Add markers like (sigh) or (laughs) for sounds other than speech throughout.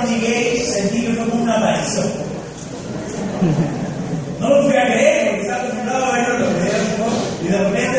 cuando llegué sentí que fue como una aparición. No lo fui a creer porque estaba acostumbrado a verlo en y de repente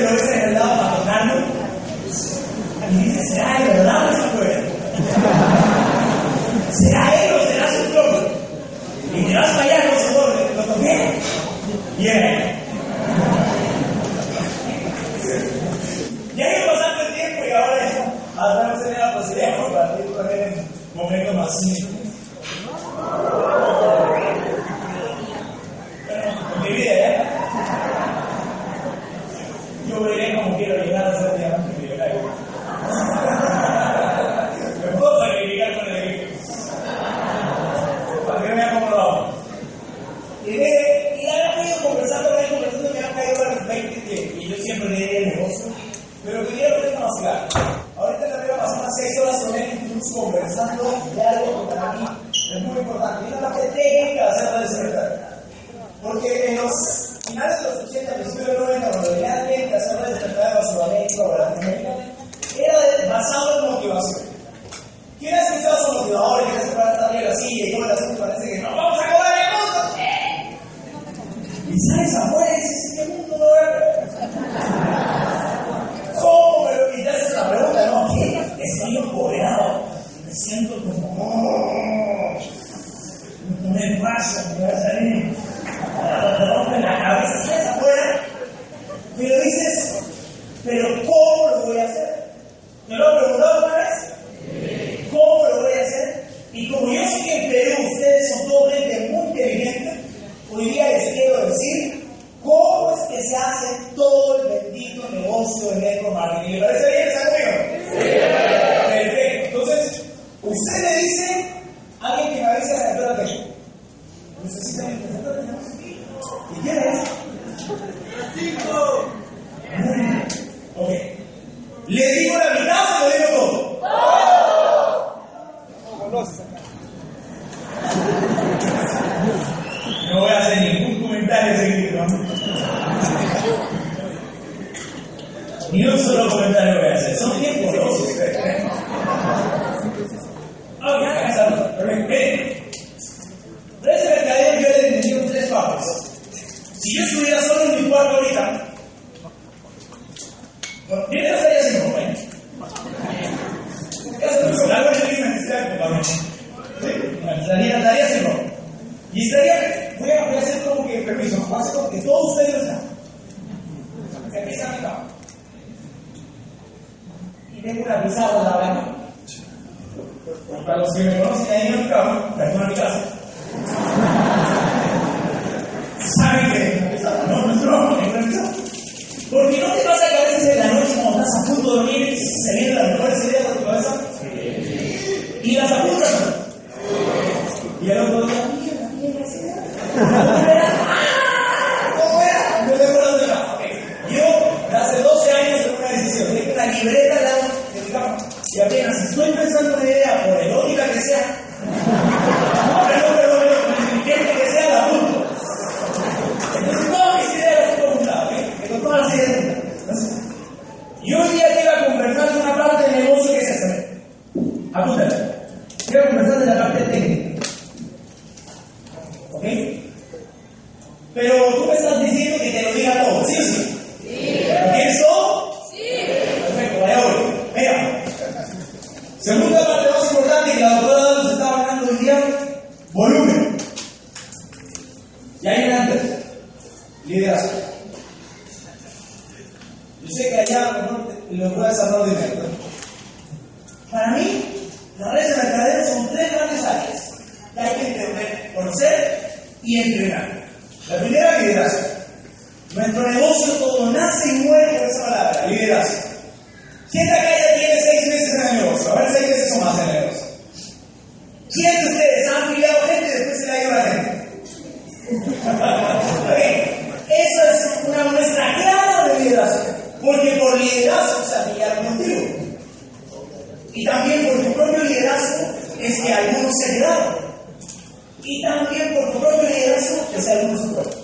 Y también por tu propia liderazgo que salimos nosotros.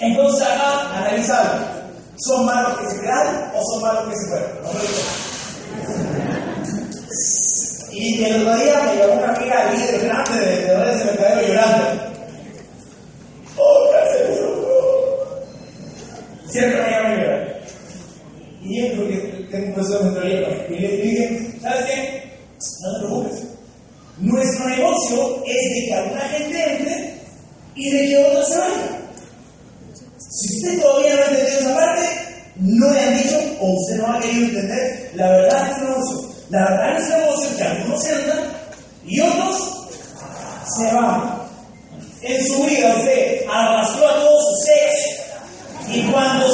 Entonces acá analizamos, ¿son malos que se quedaron o son malos que se fueron? y el otro día me llamó una amiga líder grande de vendedores de mercadeo llorando. ¡Oh, gracias! Siempre me llaman llorar. Y yo creo que tengo un proceso de mentoría para que le digan, ¿sabes qué? No te preocupes. Nuestro negocio es de que alguna gente entre y de que otra se vaya. Si usted todavía no ha entendido esa parte, no le han dicho o usted no ha querido entender la verdad de este negocio. La verdad de este negocio es que algunos se entran y otros se van. En su vida usted arrastró a todos sus ex y cuando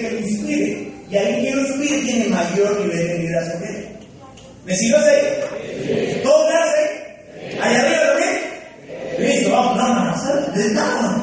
que lo inspire. Y alguien que lo inspire tiene mayor nivel de liderazgo que él. ¿Me sirve así? ¿Todo claro ¿Allá arriba también? Listo, vamos, no, no, no,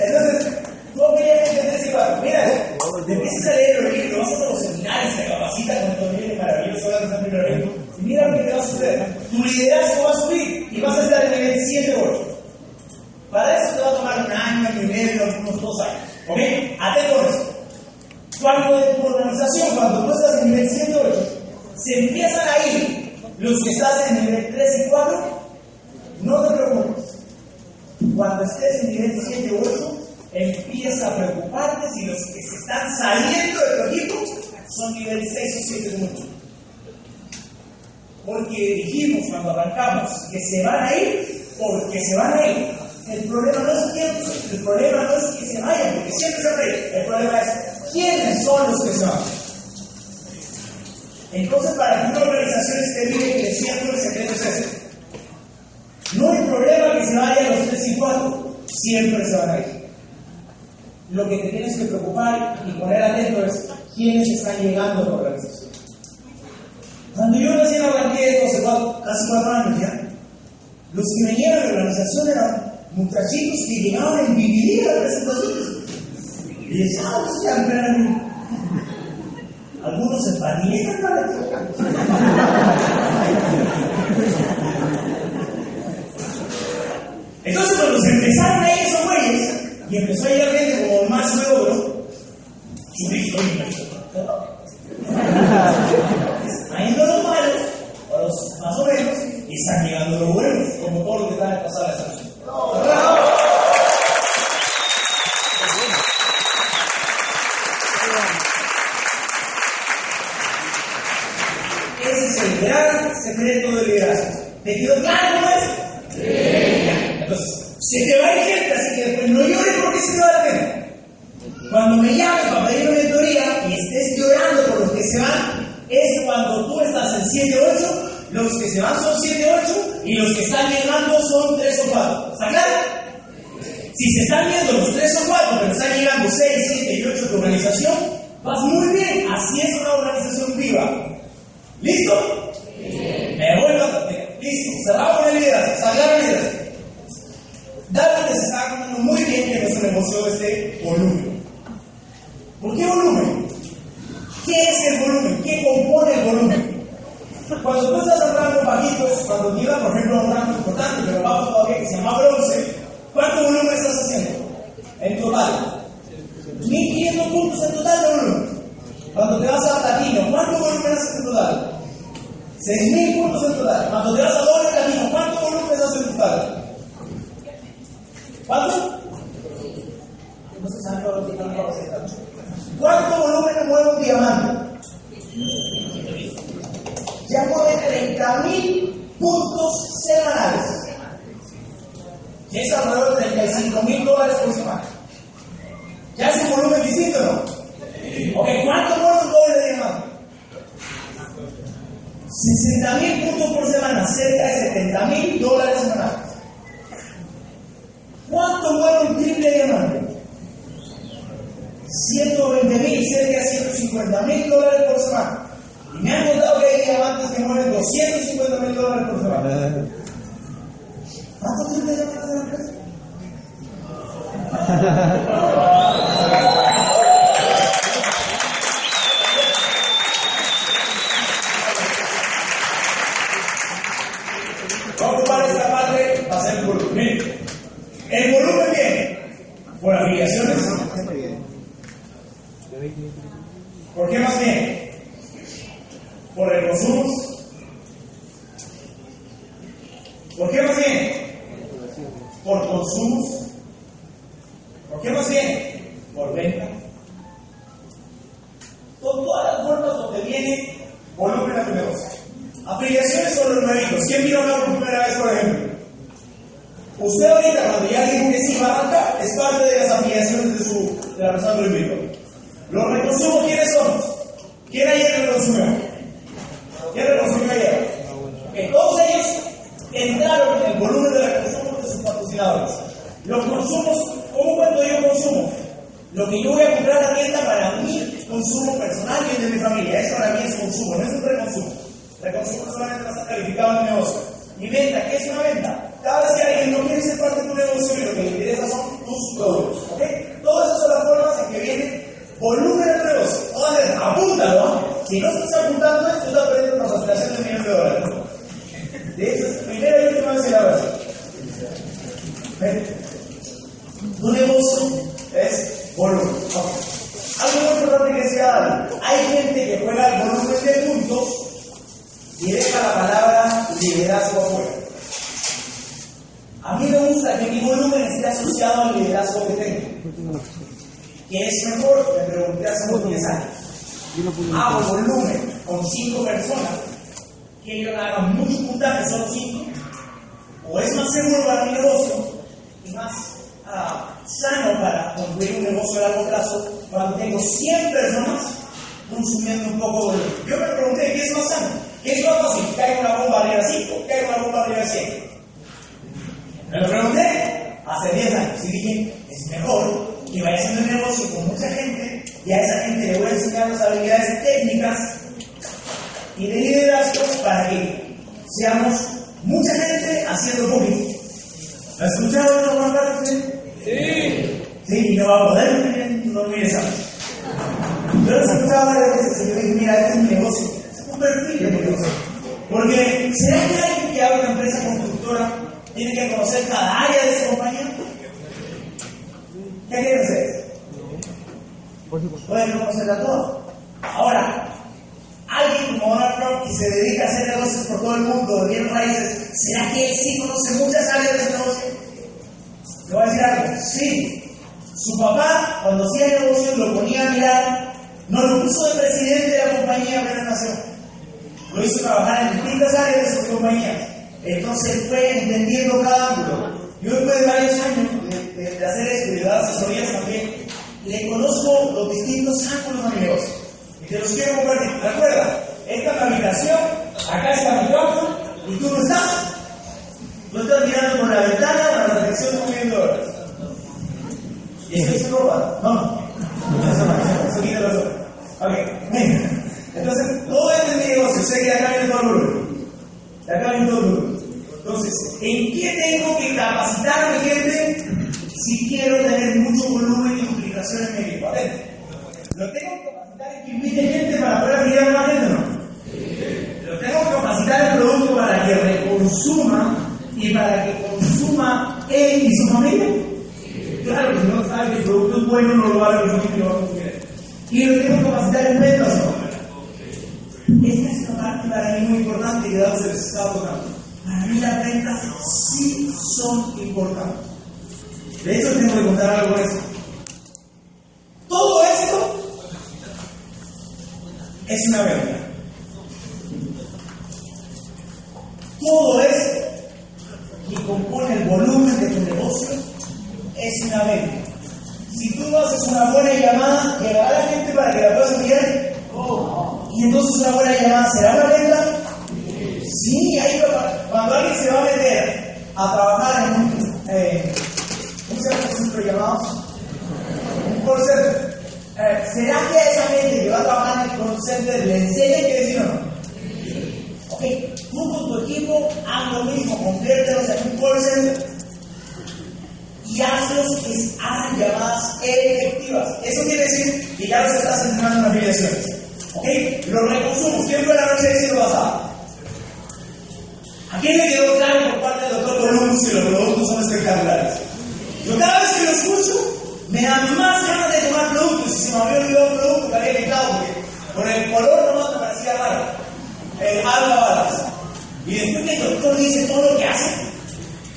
Entonces, ¿cómo querías que te igual? Mira, empiezas a leer los libros, vas a todos los seminarios, te capacitas con estos libros maravillosos y mira lo que te va a suceder. Tu liderazgo se van a ir porque se van a ir. El problema no es tiempo, el problema no es que se vayan, porque siempre se van a ir. El problema es quiénes son los que se van. Entonces, para que una organización esté viva y creciendo, el secreto es este. No hay problema que se vayan los tres y cuatro, siempre se van a ir. Lo que te tienes que preocupar y poner atento es quiénes están llegando a la organización. Cuando yo nací en la banquilla, hace cuatro años ya, los que venían a la organización eran muchachitos que llegaban en vivir a las presentaciones. Y decían, ah, sí, gran... Algunos se panieron para que. Entonces, cuando se empezaron a ahí esos güeyes, y empezó a ir llegar gente como más nuevo, ¿no? Yo dije, oye, Dios 30 mil puntos semanales. ¿Quién se de 35 mil dólares por semana? Los consumos, ¿cómo cuento yo consumo? Lo que yo voy a comprar a la tienda para mi consumo personal y el de mi familia. Eso para mí es consumo, no es un reconsumo. Reconsumo solamente estar calificado en mi negocio. Mi venta, ¿qué es una venta? Cada vez que alguien no quiere ser parte de tu negocio lo que le interesa son tus productos. ¿Ok? Todas esas son las formas en que viene volumen de negocio. Entonces, apúntalo. Si no estás apuntando esto, estás perdiendo una facturación de millón de dólares. De hecho, es primera y última vez que la ves. Tu negocio es volumen. Algo muy importante que decía Hay gente que juega el volumen de puntos y deja la palabra liderazgo afuera. A mí me gusta que mi volumen esté asociado al liderazgo que tengo. ¿Qué es mejor? Me pregunté hace unos 10 años. Hago volumen con 5 personas que ellos hagan mucho puntaje, solo 5. O es más seguro para mi negocio y más uh, sano para construir un negocio a largo plazo cuando tengo 100 personas consumiendo un poco de volumen. Yo me pregunté, ¿qué es más sano? ¿Qué es más fácil? ¿Que haya una bomba arriba de 5 que haya una bomba arriba de 100? Me lo pregunté hace 10 años y dije, es mejor que vaya haciendo el negocio con mucha gente y a esa gente le voy a enseñar las habilidades técnicas y de liderazgo para que seamos mucha gente haciendo poquito. ¿Lo has Sí. Sí, y no va a poder, no mire esa. Yo lo he escuchado varias veces y yo dije, mira, este es mi negocio, es un perfil de negocio. Porque, ¿será que alguien que abre una empresa constructora tiene que conocer cada área de esa compañía? ¿Qué quiere hacer? Pueden conocerla toda. Ahora, alguien como Donald Trump que se dedica a hacer negocios por todo el mundo de bien raíces, ¿será que él sí conoce muchas áreas de ese negocio? Le voy a decir algo, sí. Su papá, cuando hacía negocios, lo ponía a mirar, no lo puso de presidente de la compañía apenas nació. Lo hizo trabajar en distintas áreas de sus compañías. Entonces fue entendiendo cada ángulo. Yo después de varios años de, de, de hacer esto y de dar asesorías también, le conozco los distintos ángulos negocio. Y te los quiero compartir. Recuerda, esta es habitación, acá está mi campo, y tú no estás. Tú estás mirando por la ventana ¿Y esto es ropa? No, no. Eso los ojos. Ok, venga. Entonces, todo este negocio. Sé que acá viene todo el volumen. De acá viene todo el volumen. Entonces, ¿en qué tengo que capacitar a mi gente si quiero tener mucho volumen y duplicación en mi equipo? ¿Lo tengo que capacitar en que invite gente para poder afiliar más gente no? ¿Lo tengo que capacitar el producto para que reconsuma y para que consuma él y su familia? Claro, si no sabe que el producto es bueno, no lo va a consumir lo va a consumir. Y lo tengo que capacitar en ventas no. Esta es una parte para mí muy importante que Dado se les está tocando. Para mí las ventas sí son importantes. De hecho, tengo que contar algo de eso. Todo esto es una venta. Todo esto que compone el volumen de tu negocio es una venta. Si tú no haces una buena llamada, llegará la gente para que la puedas enviar. Y entonces una buena llamada será una venta. Sí, ahí cuando alguien se va a meter a trabajar en un, eh, ¿cómo se llama el centro de llamados? Un call center. Eh, ¿Será que a esa gente que va a trabajar en el call center le enseña que decir o no? Ok, tú con tu equipo haz lo mismo, conviértelos en un call center y hazlos que hagan llamadas efectivas. Eso quiere decir que ya los estás entrenando en afiliaciones. ¿Ok? Los reconsumos. ¿Quién fue la noche de siglo pasado? ¿A quién le quedó claro por parte del doctor Columbus que los productos son espectaculares? Yo cada vez que lo escucho, me dan más ganas de tomar productos. Y si me había olvidado un producto que había quitado, porque por el color nomás me parecía raro. El alba balas. Y después que el doctor dice todo lo que hace,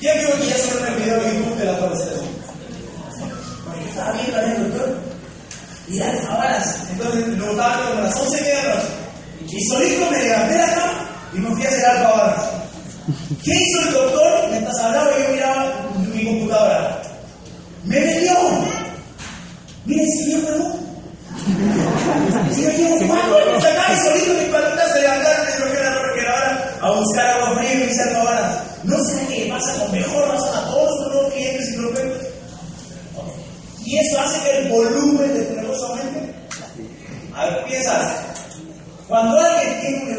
¿quién vio que ya solo en el video de YouTube de la torcedora? Porque yo estaba viendo ahí el doctor. Y alfa balas. Entonces lo estaba como a las 11 de la noche. Y solito me levanté de la cama y me fui a hacer alfa balas. ¿Qué hizo el doctor? Mientras hablaba yo miraba mi computadora. Me vendió. Miren, si yo pregunto. Si yo llevo cuatro años acá y solito mis patitas se levantaron y se me la refrigeradora a buscar agua fría y me alfa balas. ¿No sé qué pasa con mejor razón a todos los nuevos clientes y prospectos? Y eso hace que el volumen de tu negocio aumente. A ver, piensas. Cuando alguien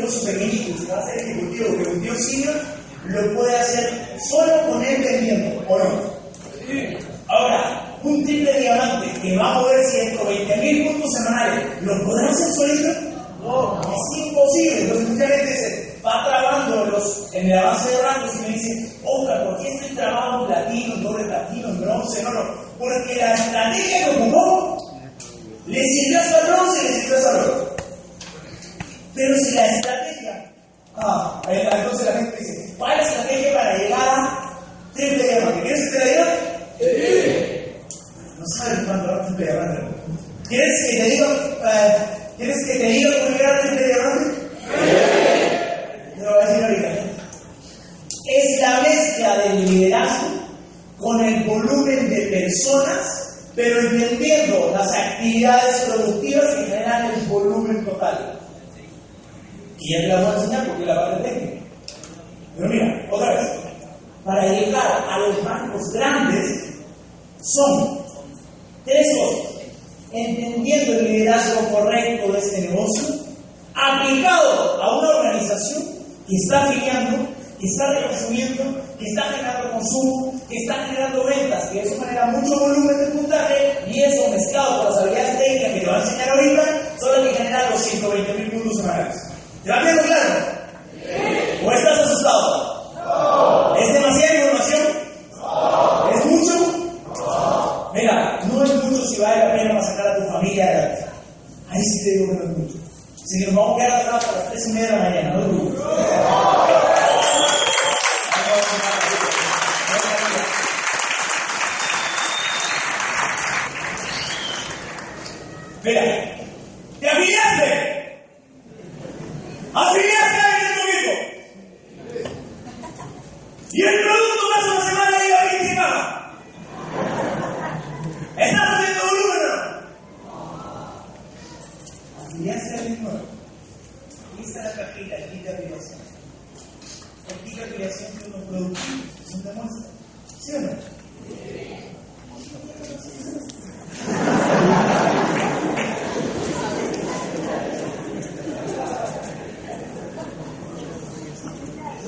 y se va a hacer ejecutivo, que un tío senior, lo puede hacer solo con él vendiendo, ¿o no? Ahora, un triple diamante que va a mover 120 mil puntos semanales, ¿lo podrá hacer solito? No, es imposible. Entonces, mucha gente se va trabajando en, los, en el avance de rangos y me dice, Oscar, ¿por qué estoy trabajando en platino, en doble platino, en bronce? No, no, porque la estrategia que ocupó le sirvió el bronce y le sirvió el oro. Pero si la estrategia, ah, entonces la gente dice, ¿cuál es la estrategia para llegar a triple diamante? ¿Quieres que te la diga? Sí. No sabes cuánto va a triple diamante. ¿Quieres que te diga, eh, ¿quieres que te diga cómo llegar a triple diamante? Sí. Te lo voy a decir ahorita. Es la mezcla del liderazgo con el volumen de personas, pero entendiendo las actividades productivas que generan el volumen total. Y ya te la voy a enseñar porque la parte técnica. Pero mira, otra vez, para llegar a los bancos grandes son tres cosas. Entendiendo el liderazgo correcto de este negocio, aplicado a una organización que está afiliando, que está reconsumiendo, que está generando consumo, que está generando ventas, que eso genera mucho volumen de puntaje y eso mezclado con las habilidades técnicas que te va a enseñar ahorita son las que generan los 120 mil puntos semanales. ¿Te va quedando claro? ¿O estás asustado? ¿Es demasiada información? ¿Es mucho? Mira, no es mucho si vale la pena para sacar a tu familia adelante. Ahí sí te digo que no es mucho. Si nos vamos a quedar atrás a las 3 y media de la mañana, no es mucho. Mira, ¿te afiliaste? ¿Afiliaste a alguien conmigo? Y el producto que hace una semana iba a 20 cajas. ¿Estás haciendo volumen o no? ¿Afiliaste a alguien nuevo? Aquí está la cajita, el kit de afiliación. El kit de afiliación de unos productos. ¿Es un demuestra? ¿Sí o no?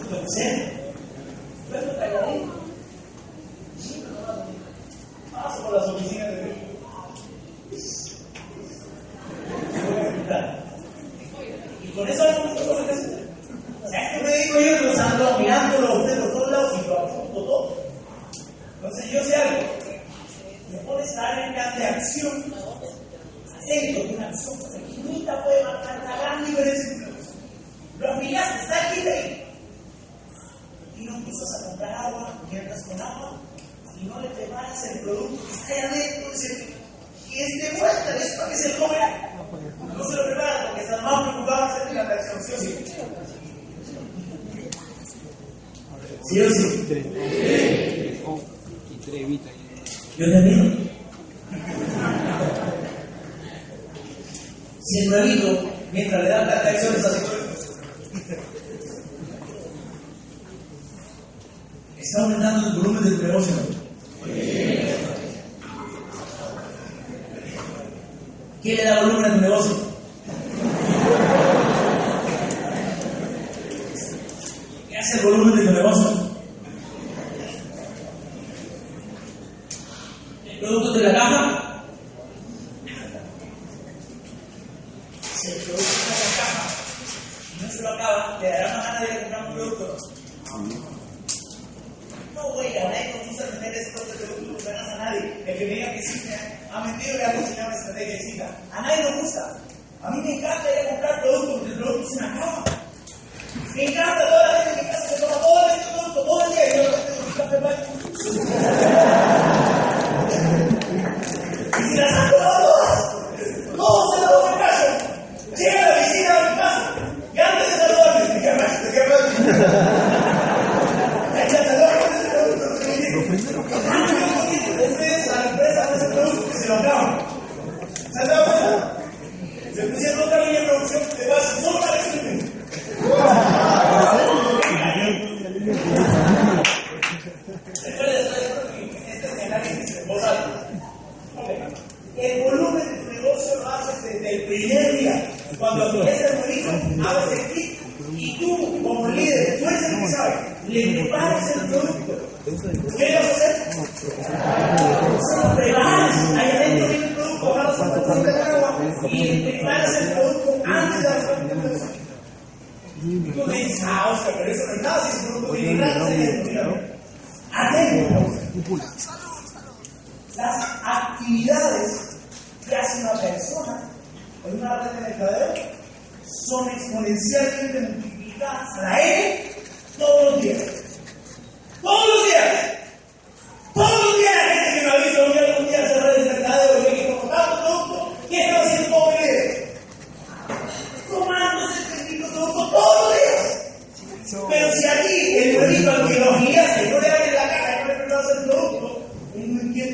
Entonces, luego calladito. Paso por las oficinas de México. Y con eso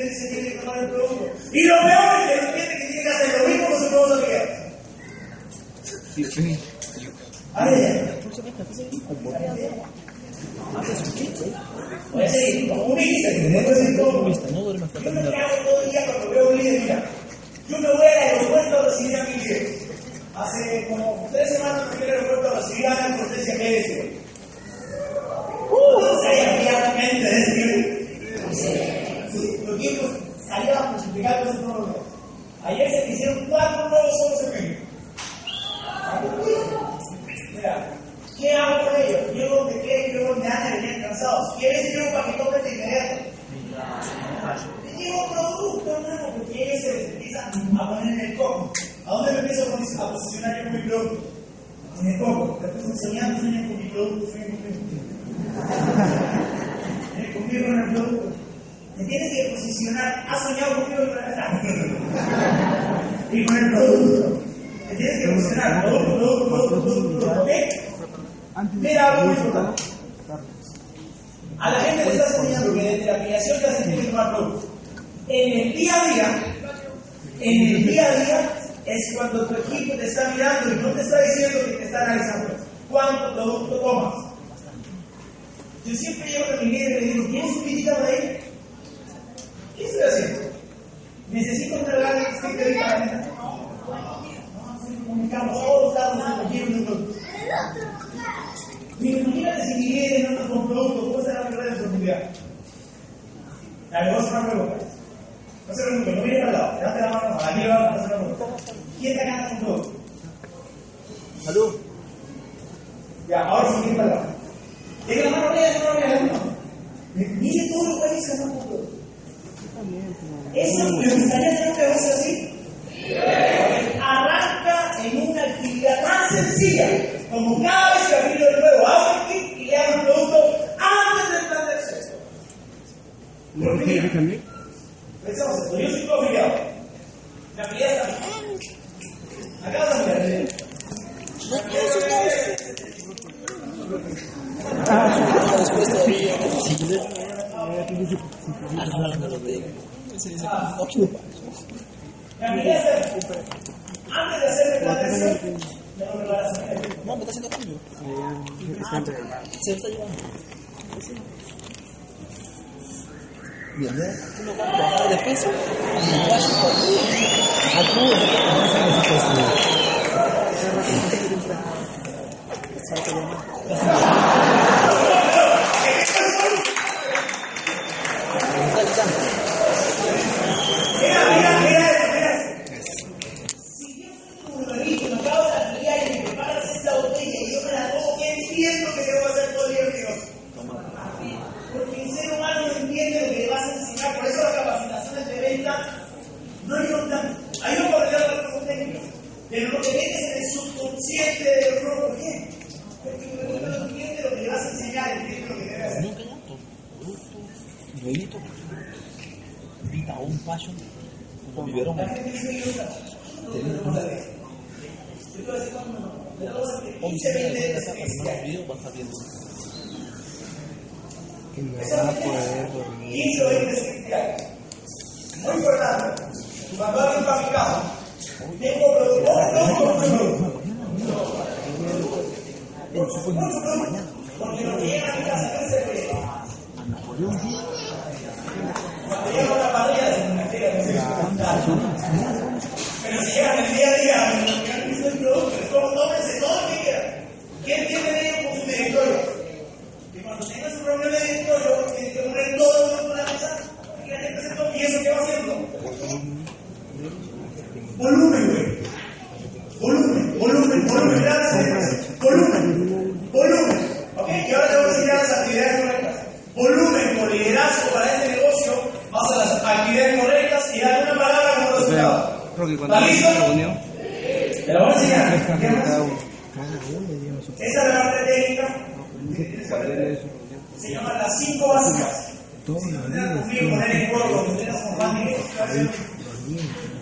que se tiene que. Y lo peor es que no tiene que tiene que hacer lo mismo con su producto pues que Voy a un que todo. Yo me día cuando veo un líder. Yo me voy al aeropuerto a recibir a mi. Hace como tres semanas fui al aeropuerto a recibir a Ana Cortés y. buscar todos lados imagino nosotros. Imagínate si vienen otros con productos, ¿cómo será la verdadera oportunidad? La verdad es una pregunta. Pues. No se preocupe, no miren al lado, date la mano, aquí lo vamos a pregunta. ¿Quién está ganando con todo? Salud. Ya, ahora sí, ¿quién para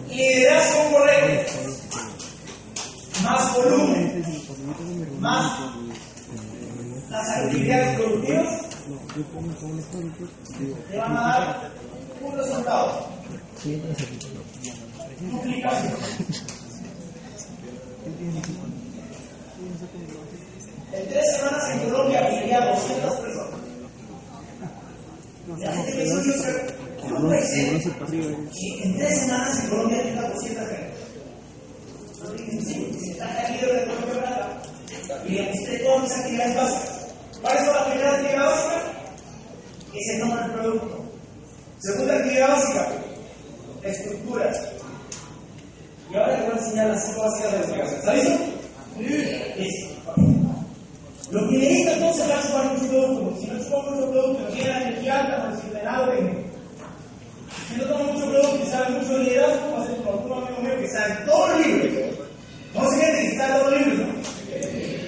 Liderazgo correcto. Más volumen. Más las actividades productivas te van a dar un resultado. Duplicación. En tres semanas en Colombia viviría 200 personas. Y así que no, pues, eh, En tres semanas en Colombia tenga 200 gente. Se está cayendo de la Y existe todas las actividades básicas. ¿Cuál es la primera actividad básica? Que se toma el producto. Segunda actividad básica, estructuras. Y ahora te voy a enseñar las cinco básicas de la casa. ¿Está listo? Listo. Lo primerito entonces es la chupa un producto, si no chupamos un producto, tiene energía alta, porque si me si no tengo mucho creo que sabe mucho liderazgo, va a ser un amigo mío que sabe todos los libros. Entonces, gente que sabe todos los libros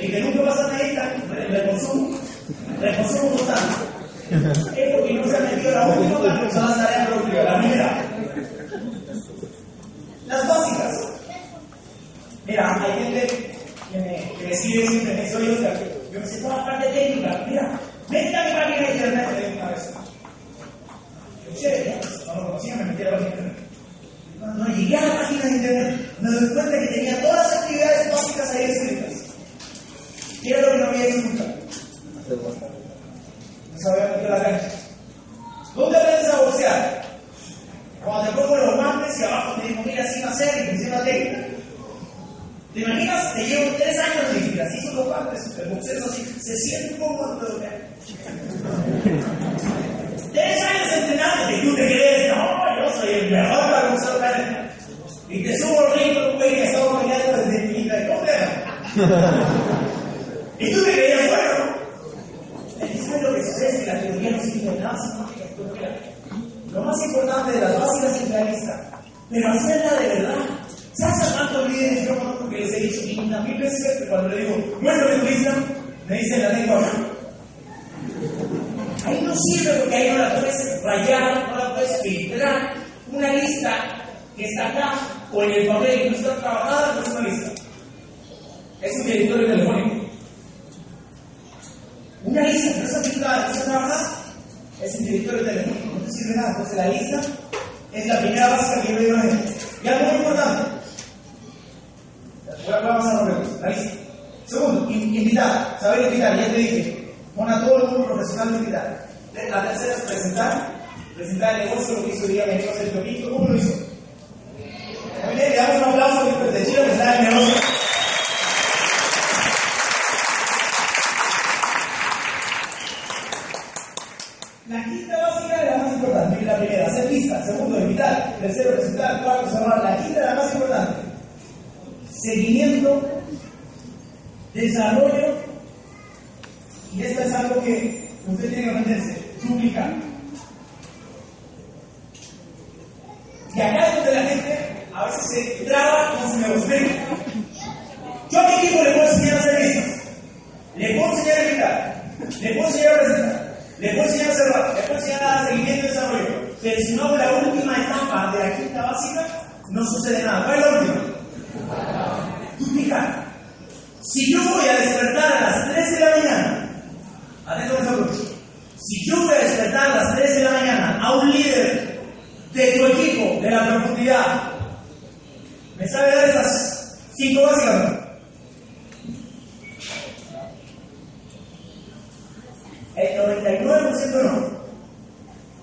y que nunca pasa nadita, reconsumo, reconsumo constante. Es porque no se ha metido la última, son las tareas propias, la mía. Las básicas. Mira, hay gente que me, que me sigue siempre, me soy Oscar. Yo me sé toda la parte técnica. Mira, métete mi página de internet, me una vez. Yo, chévere, no lo conocía, me metí a la página. Cuando llegué a la página de internet, me doy cuenta que tenía todas las actividades, todas La quinta básica es la más importante, la primera, hacer lista, segundo, invitar, tercero, presentar, cuarto, cerrar. La quinta es la más importante. Seguimiento, desarrollo, y esto es algo que usted tiene que aprenderse, duplicar. Y acá es donde la gente a veces se traba con su negocio. Miren, Yo a mi equipo le puedo enseñar a hacer listas, le puedo enseñar a invitar, le puedo enseñar a presentar, le puedo enseñar a cerrar, le puedo enseñar a dar seguimiento y desarrollo. Pero si no hago la última etapa de la quinta básica, no sucede nada. ¿Cuál es la última? Duplicar. Si yo voy a despertar a las 3 de la mañana, atento a esta si yo voy a despertar a las 3 de la mañana a un líder de tu equipo, de la profundidad, ¿me sabe dar estas cinco básicas? El 99% no.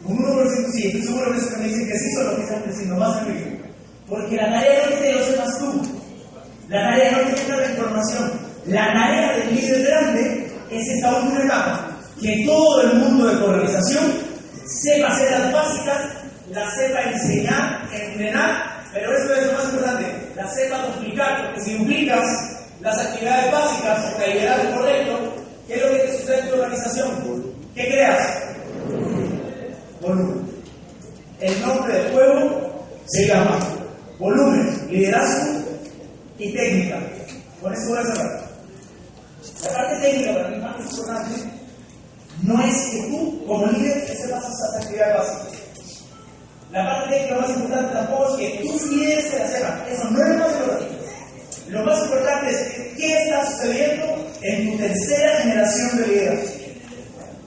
Un 1% sí, estoy seguro que eso que me dicen que sí son los que están creciendo más en mi equipo. Porque la tarea no es que lo sepas tú. La tarea no es que tengas la información. La tarea del líder grande es esta última etapa. Que todo el mundo de tu organización sepa hacer las básicas, las sepa enseñar, entrenar, pero eso es lo más importante, las sepa duplicar, porque si duplicas las actividades básicas con el liderazgo correcto, ¿qué es lo que te sucede en tu organización? ¿Qué creas? Volumen. El nombre del juego se llama volumen, liderazgo y técnica. Con eso voy a cerrar. La parte técnica para mí más importante no es que tú, como líder, sepas esas actividades básicas. La parte técnica más importante tampoco es que tus líderes se la sepan. Eso no es lo más importante. Lo más importante es qué está sucediendo en tu tercera generación de liderazgo.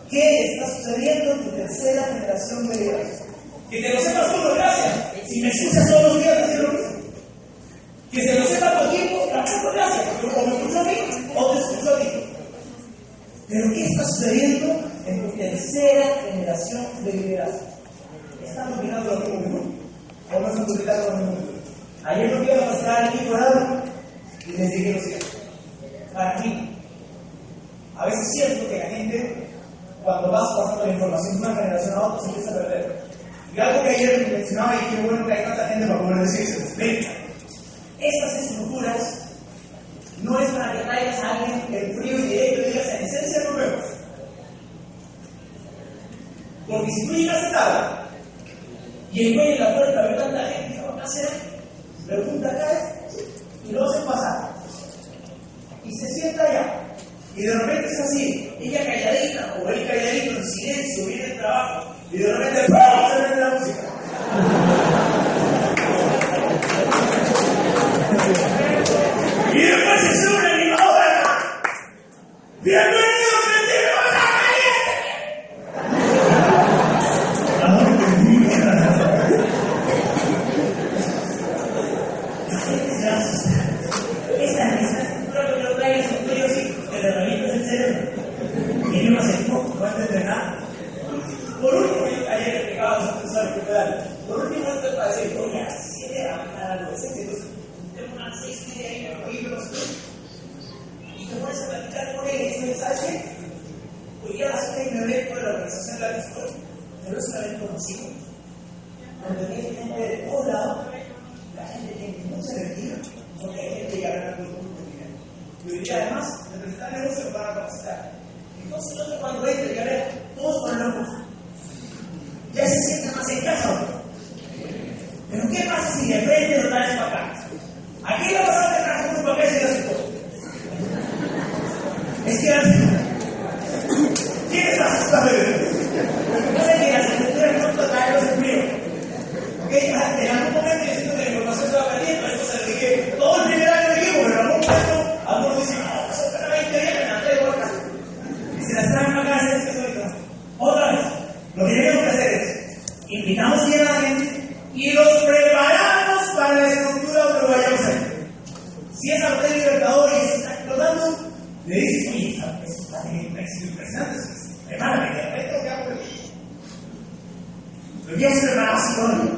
¿Qué está sucediendo en tu tercera generación de liderazgo? Que te lo sepas no gracias. Si me escuchas todos los días, decir lo mismo. Que se lo sepa tu equipo, tampoco gracias. Porque o me escucho a mí o te escucho a ti. Pero ¿qué está sucediendo en tu tercera generación de liderazgo? ¿Están dominando lo mismo? ¿O no están dominando lo mismo? Ayer no quiero pasar al equipo de lado y les dije lo siguiente. Para mí, a veces siento que la gente, cuando vas pasando la información de una generación a otra, se empieza a perder. Y algo que ayer mencionaba y qué bueno que hay tanta gente para poder decirse. Ven, estas estructuras no es para que traigas a alguien en frío y directo y digas en esencia no vemos. Porque si tú llegas tarde y en medio de la puerta ve tanta gente, ¿qué va a hacer? Pregunta acá y lo hacen pasar. Y se sienta allá. Y de repente es así, ella calladita o él calladito en silencio, viene el trabajo. Y de repente ¡pum! se prende la música. Y después se sube acá. Yes, the mass money.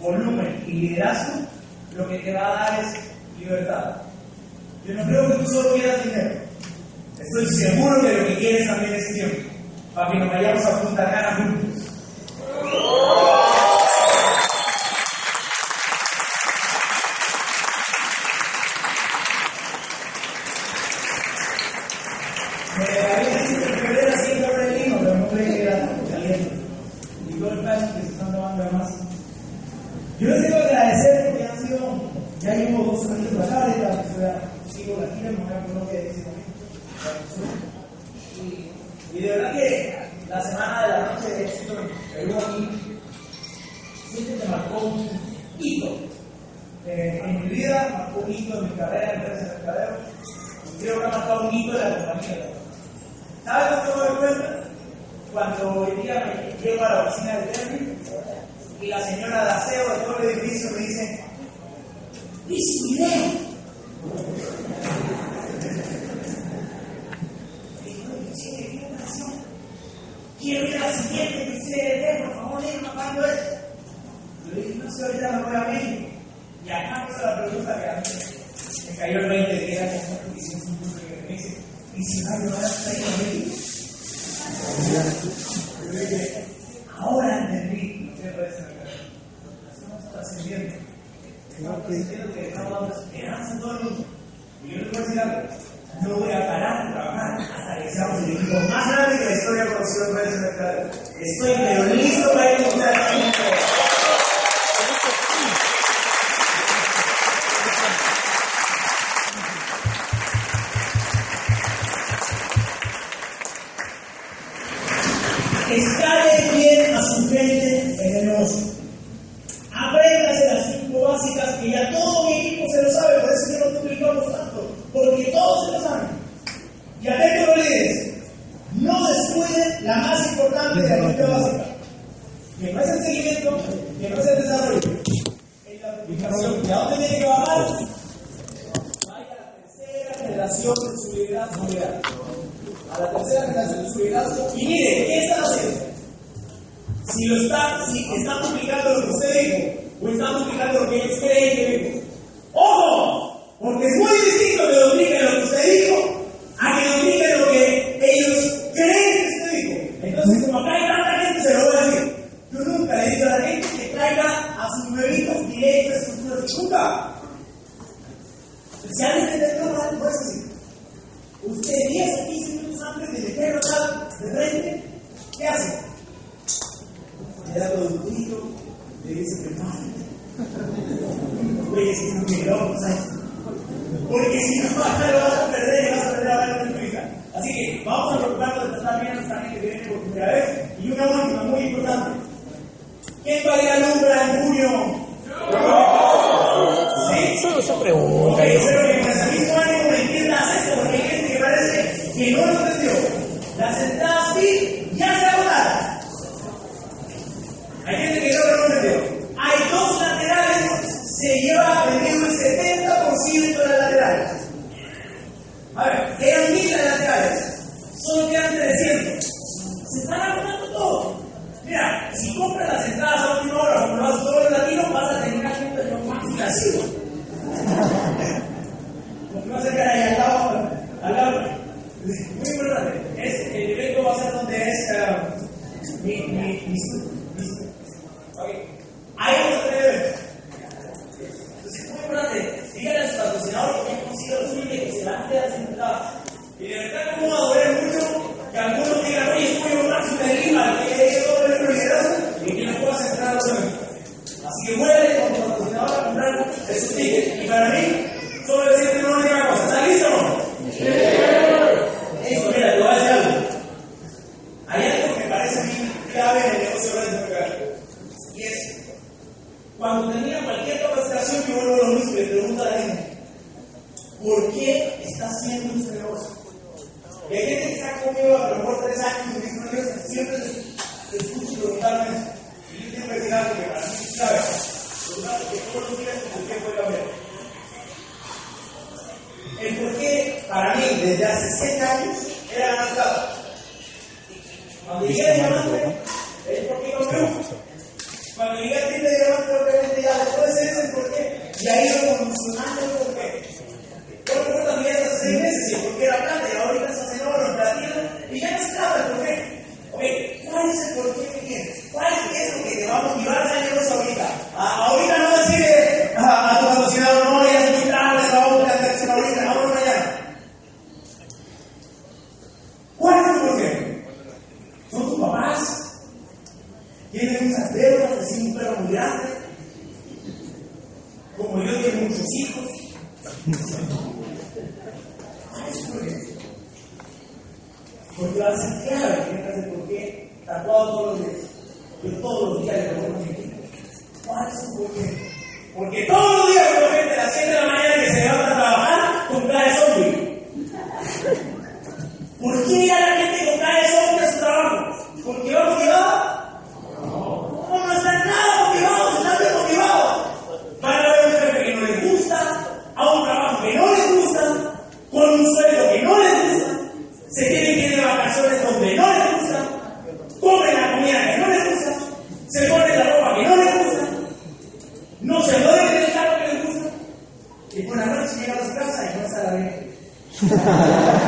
volumen y liderazgo, lo que te va a dar es libertad. Yo no creo que tú solo quieras dinero. Estoy seguro que lo que quieres también es tiempo. Para que nos vayamos a Punta Cana no voy a parar de hasta que seamos el equipo más grande que la historia ha conocido Estoy pero listo para ir a y una última muy importante. ¿Quién todavía alumbra en junio? ¿Sí? Solo se pregunta. desde hace 7 años eran adaptados. Cuando llegué a Diamante, Padre. (laughs)